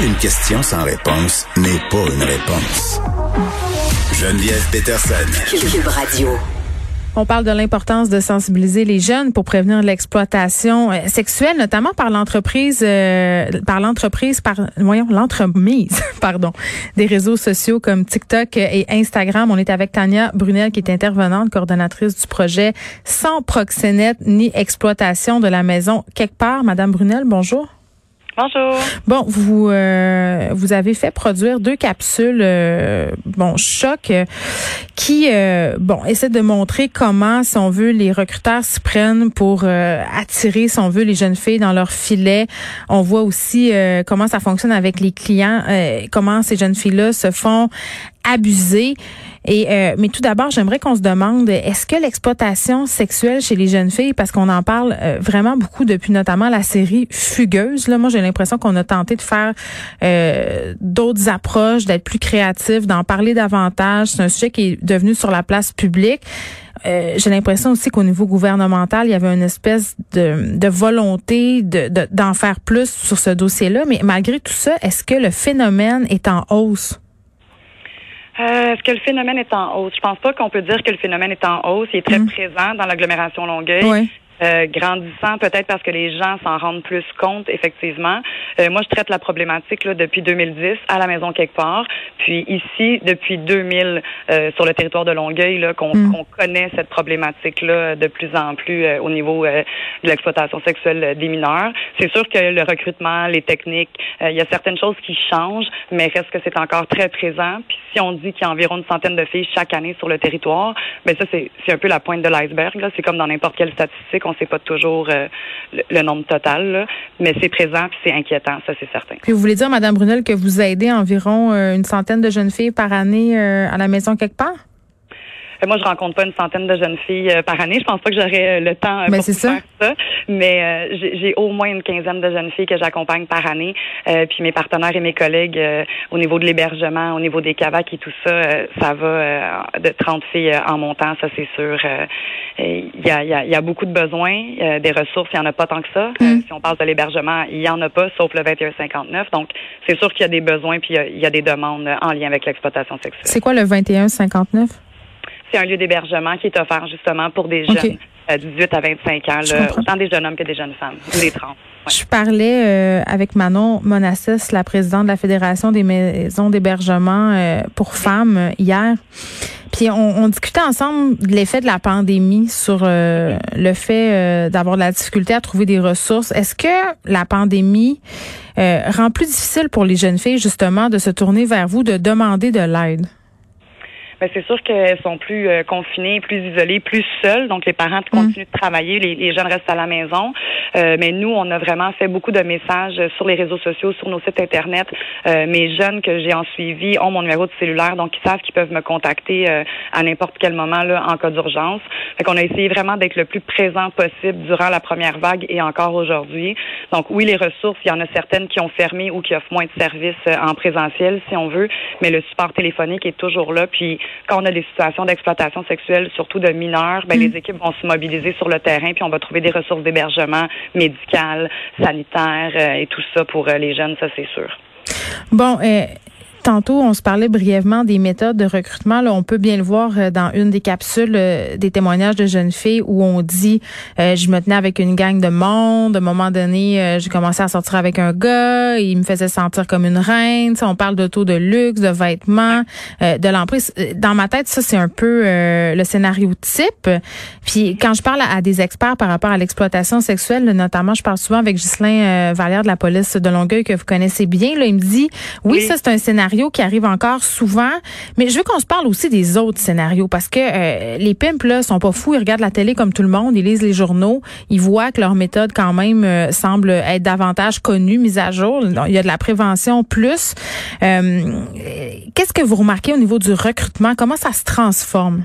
Une question sans réponse n'est pas une réponse. Geneviève Peterson. Cube Radio. On parle de l'importance de sensibiliser les jeunes pour prévenir l'exploitation euh, sexuelle, notamment par l'entreprise, euh, par l'entreprise, par voyons l'entremise, pardon, des réseaux sociaux comme TikTok et Instagram. On est avec Tania Brunel, qui est intervenante, coordonnatrice du projet Sans proxénète ni exploitation de la maison quelque part. Madame Brunel, bonjour. Bonjour. Bon, vous euh, vous avez fait produire deux capsules euh, bon choc euh, qui bon essaient de montrer comment si on veut les recruteurs s'y prennent pour attirer si on veut les jeunes filles dans leur filet. On voit aussi comment ça fonctionne avec les clients, comment ces jeunes filles là se font abuser. Et euh, mais tout d'abord, j'aimerais qu'on se demande est-ce que l'exploitation sexuelle chez les jeunes filles, parce qu'on en parle euh, vraiment beaucoup depuis notamment la série Fugueuse. Là, moi, j'ai l'impression qu'on a tenté de faire euh, d'autres approches, d'être plus créatif, d'en parler davantage. C'est un sujet qui est devenu sur la place publique. j'ai l'impression aussi qu'au niveau gouvernemental, il y avait une espèce de, de volonté de, d'en faire plus sur ce dossier-là. Mais malgré tout ça, est-ce que le phénomène est en hausse? Euh, Est-ce que le phénomène est en hausse? Je pense pas qu'on peut dire que le phénomène est en hausse. Il est très mm. présent dans l'agglomération Longueuil. Oui. Euh, grandissant, peut-être parce que les gens s'en rendent plus compte, effectivement. Euh, moi, je traite la problématique là, depuis 2010 à la maison quelque part, puis ici depuis 2000 euh, sur le territoire de Longueuil, là, qu'on mm. connaît cette problématique-là de plus en plus au niveau de l'exploitation sexuelle des mineurs. C'est sûr que le recrutement, les techniques, il y a certaines choses qui changent, mais reste que c'est encore très présent. Puis si on dit qu'il y a environ une centaine de filles chaque année sur le territoire, ben ça c'est un peu la pointe de l'iceberg. C'est comme dans n'importe quelle statistique on sait pas toujours euh, le, nombre total, mais c'est présent puis c'est inquiétant, ça c'est certain. Puis vous voulez dire, Madame Brunel, que vous aidez environ euh, une centaine de jeunes filles par année euh, à la maison quelque part? Moi, je rencontre pas une centaine de jeunes filles euh, par année. Je pense pas que j'aurai euh, le temps euh, pour faire ça. Mais j'ai au moins une quinzaine de jeunes filles que j'accompagne par année. puis mes partenaires et mes collègues au niveau de l'hébergement, au niveau des cavacs et tout ça, ça va de 30 filles en montant, ça c'est sûr. Il y a, y, a, y, a, beaucoup de besoins, des ressources, il y en a pas tant que ça. Mm. si on parle de l'hébergement, il y en a pas, sauf le 2159. Donc c'est sûr qu'il y a des besoins puis il y, a des demandes en lien avec l'exploitation sexuelle. C'est quoi le 2159? C'est un lieu d'hébergement qui est offert justement pour des jeunes. 18 à 25 ans, autant des jeunes hommes que des jeunes femmes, ou des trans. Je parlais euh, avec Manon Monassis, la présidente de la Fédération des maisons d'hébergement euh, pour femmes hier. Puis on, discutait ensemble de l'effet de la pandémie sur euh, le fait d'avoir de la difficulté à trouver des ressources. Est-ce que la pandémie rend plus difficile pour les jeunes filles justement de se tourner vers vous, de demander de l'aide? Ben, c'est sûr qu'elles sont plus euh, confinées, plus isolées, plus seules. Donc, les parents mm. continuent de travailler, les, jeunes restent à la maison. Euh, mais nous, on a vraiment fait beaucoup de messages sur les réseaux sociaux, sur nos sites Internet. Euh, mes jeunes que j'ai en suivi ont mon numéro de cellulaire, donc ils savent qu'ils peuvent me contacter à n'importe quel moment là, en cas d'urgence. Fait qu'on a essayé vraiment d'être le plus présent possible durant la première vague et encore aujourd'hui. Donc, oui, les ressources, il y en a certaines qui ont fermé ou qui offrent moins de services en présentiel, si on veut, mais le support téléphonique est toujours là. Puis, quand on a des situations d'exploitation sexuelle, surtout de mineurs, ben, les mm. équipes vont se mobiliser sur le terrain, puis on va trouver des ressources d'hébergement médical, sanitaire euh, et tout ça pour euh, les jeunes, ça c'est sûr. Bon, euh, Tantôt, on se parlait brièvement des méthodes de recrutement. Là, on peut bien le voir euh, dans une des capsules euh, des témoignages de jeunes filles où on dit euh, je me tenais avec une gang de monde. À un moment donné, j'ai commencé à sortir avec un gars. Il me faisait sentir comme une reine. on parle de taux de luxe, de vêtements, de l'emprise. Dans ma tête, ça c'est un peu le scénario type. Puis quand je parle à, des experts par rapport à l'exploitation sexuelle, notamment, je parle souvent avec Ghislain Valère de la police de Longueuil que vous connaissez bien. Là, il me dit oui. ça c'est un scénario qui arrive encore souvent, mais je veux qu'on se parle aussi des autres scénarios parce que euh, les pimps là sont pas fous, ils regardent la télé comme tout le monde, ils lisent les journaux, ils voient que leur méthode quand même euh, semble être davantage connue, mise à jour. Il y a de la prévention plus. Euh, qu'est-ce que vous remarquez au niveau du recrutement? Comment ça se transforme?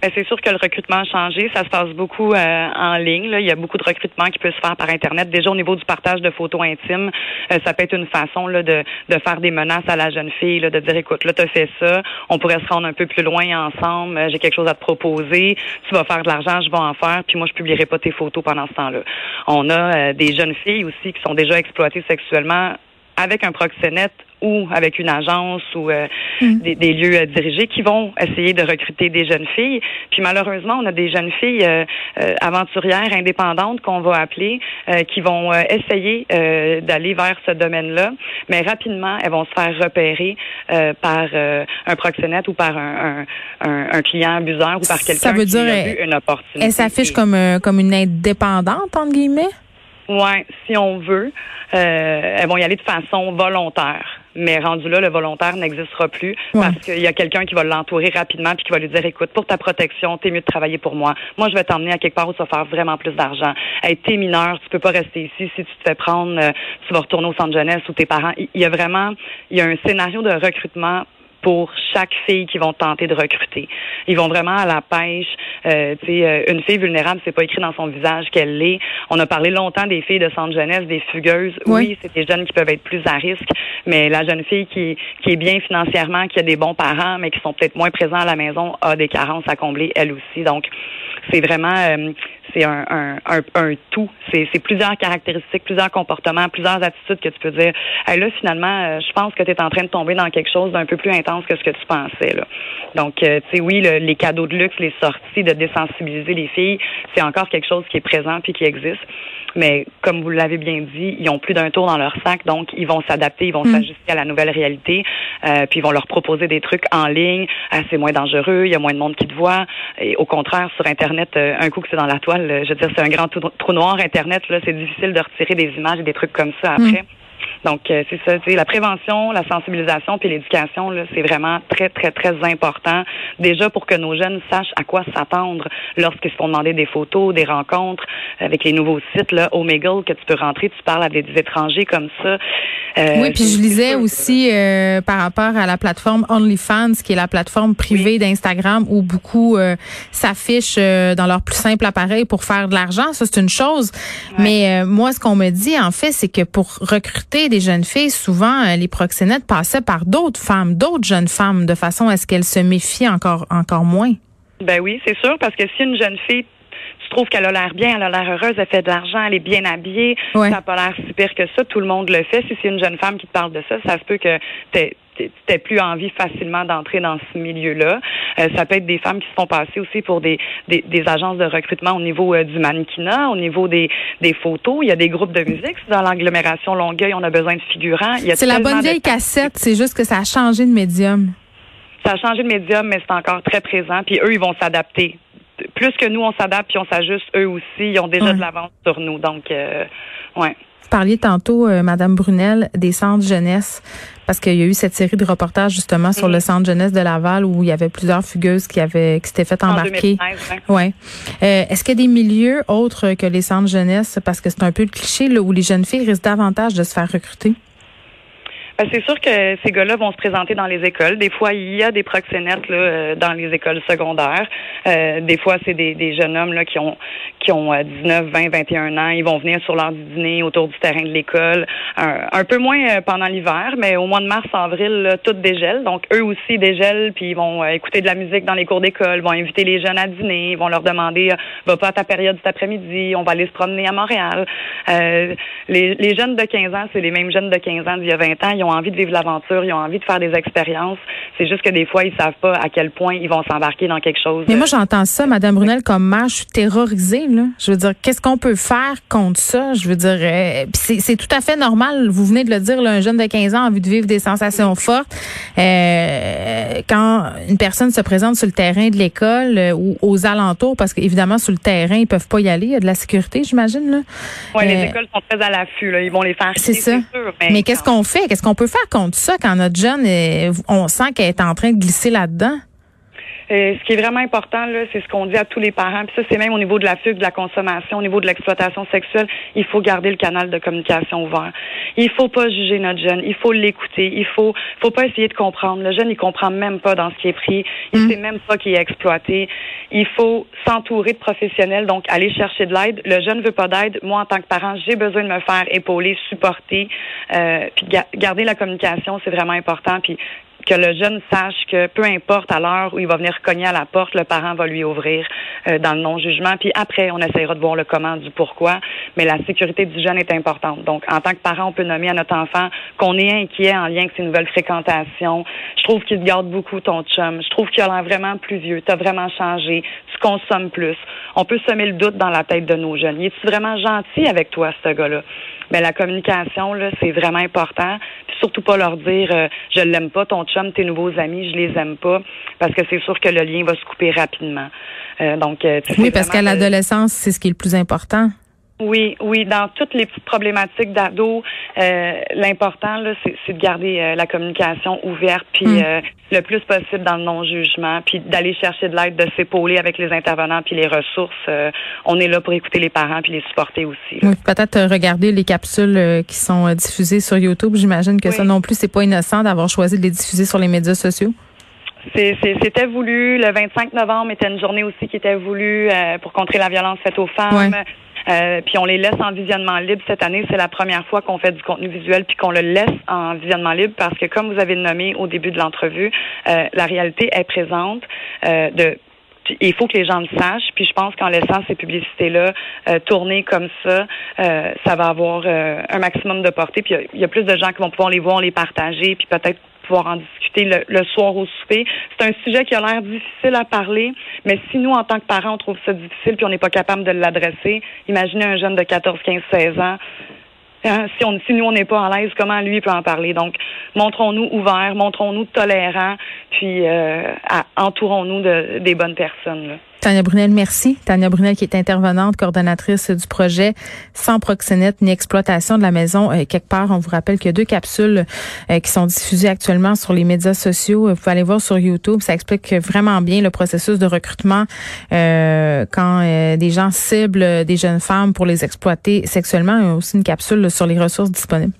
Ben, c'est sûr que le recrutement a changé. Ça se passe beaucoup euh, en ligne. Là. Il y a beaucoup de recrutement qui peut se faire par Internet. Déjà, au niveau du partage de photos intimes, euh, ça peut être une façon là, de, de faire des menaces à la jeune fille, là, de dire, écoute, là, tu as fait ça, on pourrait se rendre un peu plus loin ensemble, euh, j'ai quelque chose à te proposer, tu vas faire de l'argent, je vais en faire, puis moi, je publierai pas tes photos pendant ce temps-là. On a des jeunes filles aussi qui sont déjà exploitées sexuellement avec un proxénète ou avec une agence ou euh, mm. des, lieux euh, dirigés qui vont essayer de recruter des jeunes filles. Puis malheureusement, on a des jeunes filles euh, aventurières, indépendantes qu'on va appeler, qui vont essayer d'aller vers ce domaine-là, mais rapidement, elles vont se faire repérer par un proxénète ou par un, un, un, client abuseur ou par quelqu'un qui a vu une opportunité. Elle s'affiche comme, comme une indépendante, entre guillemets? Oui, si on veut. elles vont y aller de façon volontaire. Mais rendu là, le volontaire n'existera plus parce qu'il y a quelqu'un qui va l'entourer rapidement puis qui va lui dire, écoute, pour ta protection, t'es mieux de travailler pour moi. Moi, je vais t'emmener à quelque part où tu vas faire vraiment plus d'argent. Hey, t'es mineur, tu peux pas rester ici. Si tu te fais prendre, euh, tu vas retourner au centre jeunesse ou tes parents. Il y a vraiment, il y a un scénario de recrutement pour chaque fille qu'ils vont tenter de recruter. Ils vont vraiment à la pêche. Euh, euh, une fille vulnérable, c'est pas écrit dans son visage qu'elle l'est. On a parlé longtemps des filles de centre jeunesse, des fugueuses. Oui, c'est des jeunes qui peuvent être plus à risque, mais la jeune fille qui, qui est bien financièrement, qui a des bons parents, mais qui sont peut-être moins présents à la maison, a des carences à combler elle aussi. Donc, c'est vraiment euh, c'est un, un, un, tout. C'est, plusieurs caractéristiques, plusieurs comportements, plusieurs attitudes que tu peux dire. là, finalement, euh, je pense que tu es en train de tomber dans quelque chose d'un peu plus intense que ce que tu pensais. Là. Donc, euh, tu sais, oui, les cadeaux de luxe, les sorties, de désensibiliser les filles, c'est encore quelque chose qui est présent puis qui existe. Mais comme vous l'avez bien dit, ils ont plus d'un tour dans leur sac, donc ils vont s'adapter, ils vont mm. s'ajuster à la nouvelle réalité, euh, puis ils vont leur proposer des trucs en ligne. Ah, c'est moins dangereux, il y a moins de monde qui te voit. Et au contraire, sur Internet, euh, un coup que c'est dans la toile, je veux dire, c'est un grand trou, noir Internet. Là, c'est difficile de retirer des images et des trucs comme ça après. Mm. Donc, euh, c'est ça, la prévention, la sensibilisation puis l'éducation, là, c'est vraiment très, très, très important. Déjà pour que nos jeunes sachent à quoi s'attendre lorsqu'ils se font demander des photos, des rencontres avec les nouveaux sites, là, Omegle, que tu peux rentrer, tu parles à des, étrangers comme ça. Euh, oui, puis je lisais aussi euh, par rapport à la plateforme OnlyFans, qui est la plateforme privée d'Instagram où beaucoup s'affichent dans leur plus simple appareil pour faire de l'argent. Ça, c'est une chose. Mais moi, ce qu'on me dit, en fait, c'est que pour recruter des jeunes filles, souvent, euh, les proxénètes passaient par d'autres femmes, d'autres jeunes femmes, de façon à ce qu'elles se méfient encore, encore moins. Ben oui, c'est sûr, parce que si une jeune fille tu trouves qu'elle a l'air bien, elle a l'air heureuse, elle fait de l'argent, elle est bien habillée, ça n'a pas l'air si pire que ça, tout le monde le fait. Si c'est une jeune femme qui te parle de ça, ça se peut que t'aies plus envie facilement d'entrer dans ce milieu-là. Euh, ça peut être des femmes qui se font passer aussi pour des, des, agences de recrutement au niveau euh, du mannequinat, au niveau des, des photos. Il y a des groupes de musique. Dans l'agglomération Longueuil, on a besoin de figurants. C'est la bonne vieille cassette, c'est juste que ça a changé de médium. Ça a changé de médium, mais c'est encore très présent. Puis eux, ils vont s'adapter. Plus que nous, on s'adapte puis on s'ajuste, eux aussi, ils ont déjà de l'avance sur nous. Donc, euh, ouais parliez tantôt, euh, Madame Brunel, des centres jeunesse, parce qu'il y a eu cette série de reportages justement sur le centre jeunesse de Laval où il y avait plusieurs fugueuses qui avaient qui s'étaient fait embarquer. ouais. Euh, est-ce qu'il y a des milieux autres que les centres jeunesse, parce que c'est un peu le cliché là, où les jeunes filles risquent davantage de se faire recruter? Ben, c'est sûr que ces gars-là vont se présenter dans les écoles. Des fois, il y a des proxénètes là, euh, dans les écoles secondaires. Euh, des fois, c'est des, des, jeunes hommes là, qui ont qui ont 19, 20, 21 ans. Ils vont venir sur l'heure du dîner autour du terrain de l'école. Un, peu moins euh, pendant l'hiver, mais au mois de mars, avril, là, tout dégèle. Donc, eux aussi dégèlent, puis ils vont écouter de la musique dans les cours d'école, vont inviter les jeunes à dîner, ils vont leur demander va pas à ta période cet après-midi, on va aller se promener à Montréal. les, les jeunes de 15 ans, c'est les mêmes jeunes de 15 ans d'il y a 20 ans. Envie de vivre l'aventure, ils ont envie de faire des expériences. C'est juste que des fois, ils savent pas à quel point ils vont s'embarquer dans quelque chose. Mais moi, j'entends ça, Madame Brunel, comme mère, je suis terrorisée. Là. Je veux dire, qu'est-ce qu'on peut faire contre ça? Je veux dire, euh, c'est tout à fait normal. Vous venez de le dire, là, un jeune de 15 ans a envie de vivre des sensations fortes. Euh, quand une personne se présente sur le terrain de l'école euh, ou aux alentours, parce qu'évidemment, sur le terrain, ils peuvent pas y aller. Il y a de la sécurité, j'imagine. Oui, les écoles sont très à l'affût. Ils vont les faire. C'est ça. mais qu'est-ce qu'on fait? Qu'est-ce qu'on peut faire contre ça quand notre jeune, on sent qu'elle est en train de glisser là-dedans? Euh, ce qui est vraiment important, là, c'est ce qu'on dit à tous les parents. Puis ça, c'est même au niveau de la fugue, de la consommation, au niveau de l'exploitation sexuelle. Il faut garder le canal de communication ouvert. Il faut pas juger notre jeune. Il faut l'écouter. Il faut, faut pas essayer de comprendre. Le jeune, il comprend même pas dans ce qui est pris. Il mm. sait même pas qu'il est exploité. Il faut s'entourer de professionnels. Donc, aller chercher de l'aide. Le jeune veut pas d'aide. Moi, en tant que parent, j'ai besoin de me faire épauler, supporter. Euh, puis garder la communication, c'est vraiment important. Puis que le jeune sache que peu importe à l'heure où il va venir cogner à la porte, le parent va lui ouvrir euh, dans le non-jugement. Puis après, on essaiera de voir le comment du pourquoi. Mais la sécurité du jeune est importante. Donc, en tant que parent, on peut nommer à notre enfant qu'on est inquiet en lien avec ses nouvelles fréquentations. Je trouve qu'il garde beaucoup ton chum. Je trouve qu'il a l'air vraiment plus vieux. Tu as vraiment changé. Tu consommes plus. On peut semer le doute dans la tête de nos jeunes. Il est vraiment gentil avec toi, ce gars-là? Mais la communication, là, c'est vraiment important. Puis surtout pas leur dire euh, je l'aime pas, ton chum, tes nouveaux amis, je les aime pas, parce que c'est sûr que le lien va se couper rapidement. Euh, donc, euh, oui, parce qu'à l'adolescence, c'est ce qui est le plus important. Oui, oui, dans toutes les petites problématiques d'ado, euh, l'important là, c'est, de garder euh, la communication ouverte, puis hmm. euh, le plus possible dans le non-jugement, puis d'aller chercher de l'aide, de s'épauler avec les intervenants, puis les ressources. on est là pour écouter les parents puis les supporter aussi. Oui, peut-être regarder les capsules qui sont diffusées sur YouTube. J'imagine que ça non plus, c'est pas innocent d'avoir choisi de les diffuser sur les médias sociaux. C'était voulu. Le 25 novembre était une journée aussi qui était voulue pour contrer la violence faite aux femmes. Euh, puis on les laisse en visionnement libre cette année. C'est la première fois qu'on fait du contenu visuel puis qu'on le laisse en visionnement libre parce que, comme vous avez nommé au début de l'entrevue, euh, la réalité est présente euh, de il faut que les gens le sachent. Puis je pense qu'en laissant ces publicités-là tourner comme ça, ça va avoir un maximum de portée. Puis il y, a plus de gens qui vont pouvoir les voir, les partager, puis peut-être pouvoir en discuter le, soir au souper. C'est un sujet qui a l'air difficile à parler, mais si nous, en tant que parents, on trouve ça difficile puis on n'est pas capable de l'adresser, imaginez un jeune de 14, 15, 16 ans. Hein, si, on, si nous, on n'est pas à l'aise, comment lui peut en parler? Donc, montrons-nous ouverts, montrons-nous tolérants, puis euh, entourons-nous de, des bonnes personnes. Là. Tania Brunel, merci. Tania Brunel qui est intervenante, coordonnatrice du projet Sans proxénète ni exploitation de la maison euh, quelque part. On vous rappelle qu'il y a deux capsules euh, qui sont diffusées actuellement sur les médias sociaux. Vous pouvez aller voir sur YouTube. Ça explique vraiment bien le processus de recrutement euh, quand des gens ciblent des jeunes femmes pour les exploiter sexuellement. Il y a aussi une capsule sur les ressources disponibles.